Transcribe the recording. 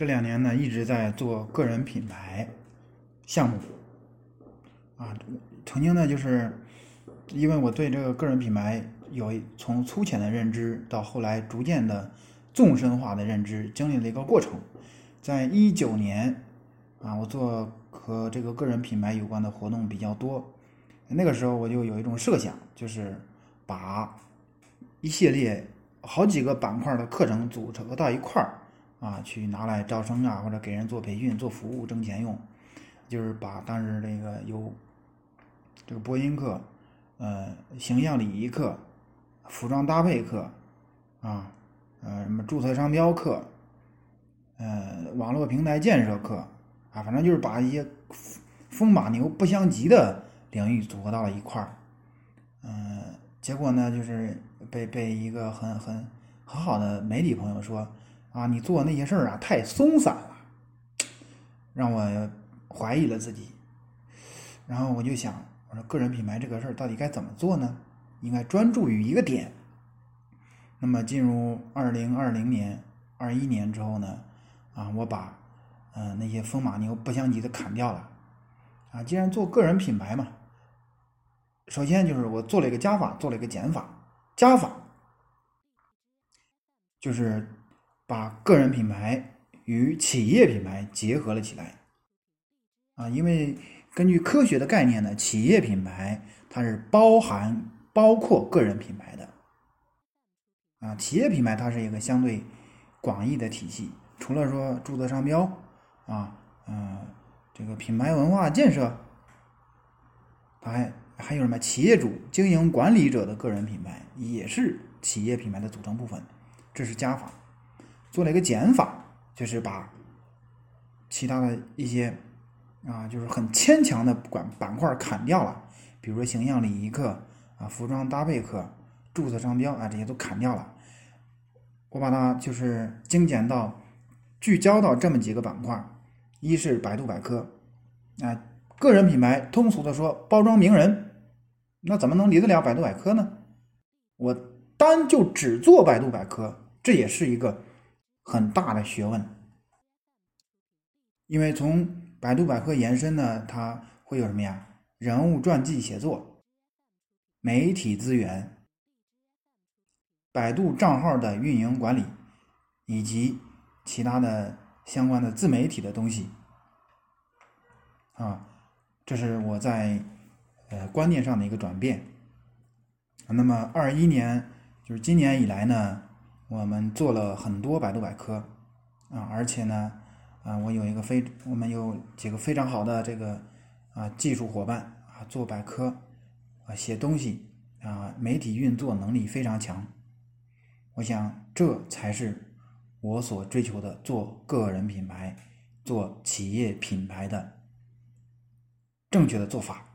这两年呢，一直在做个人品牌项目。啊，曾经呢，就是因为我对这个个人品牌有从粗浅的认知，到后来逐渐的纵深化的认知，经历了一个过程。在一九年，啊，我做和这个个人品牌有关的活动比较多。那个时候我就有一种设想，就是把一系列好几个板块的课程组合到一块儿，啊，去拿来招生啊，或者给人做培训、做服务挣钱用。就是把当时这个有这个播音课、呃形象礼仪课、服装搭配课，啊，呃什么注册商标课，呃网络平台建设课，啊，反正就是把一些风马牛不相及的。领域组合到了一块儿，嗯，结果呢，就是被被一个很很很好的媒体朋友说啊，你做那些事儿啊太松散了，让我怀疑了自己。然后我就想，我说个人品牌这个事儿到底该怎么做呢？应该专注于一个点。那么进入二零二零年、二一年之后呢，啊，我把嗯那些风马牛不相及的砍掉了，啊，既然做个人品牌嘛。首先就是我做了一个加法，做了一个减法。加法就是把个人品牌与企业品牌结合了起来。啊，因为根据科学的概念呢，企业品牌它是包含包括个人品牌的。啊，企业品牌它是一个相对广义的体系，除了说注册商标啊，嗯，这个品牌文化建设，它还。还有什么企业主、经营管理者的个人品牌也是企业品牌的组成部分，这是加法。做了一个减法，就是把其他的一些啊，就是很牵强的管板块砍掉了，比如说形象礼仪课啊、服装搭配课、注册商标啊这些都砍掉了。我把它就是精简到聚焦到这么几个板块：一是百度百科啊，个人品牌通俗的说，包装名人。那怎么能离得了百度百科呢？我单就只做百度百科，这也是一个很大的学问。因为从百度百科延伸呢，它会有什么呀？人物传记写作、媒体资源、百度账号的运营管理，以及其他的相关的自媒体的东西。啊，这是我在。呃，观念上的一个转变。那么，二一年就是今年以来呢，我们做了很多百度百科啊，而且呢，啊，我有一个非，我们有几个非常好的这个啊技术伙伴啊，做百科啊，写东西啊，媒体运作能力非常强。我想，这才是我所追求的做个人品牌、做企业品牌的正确的做法。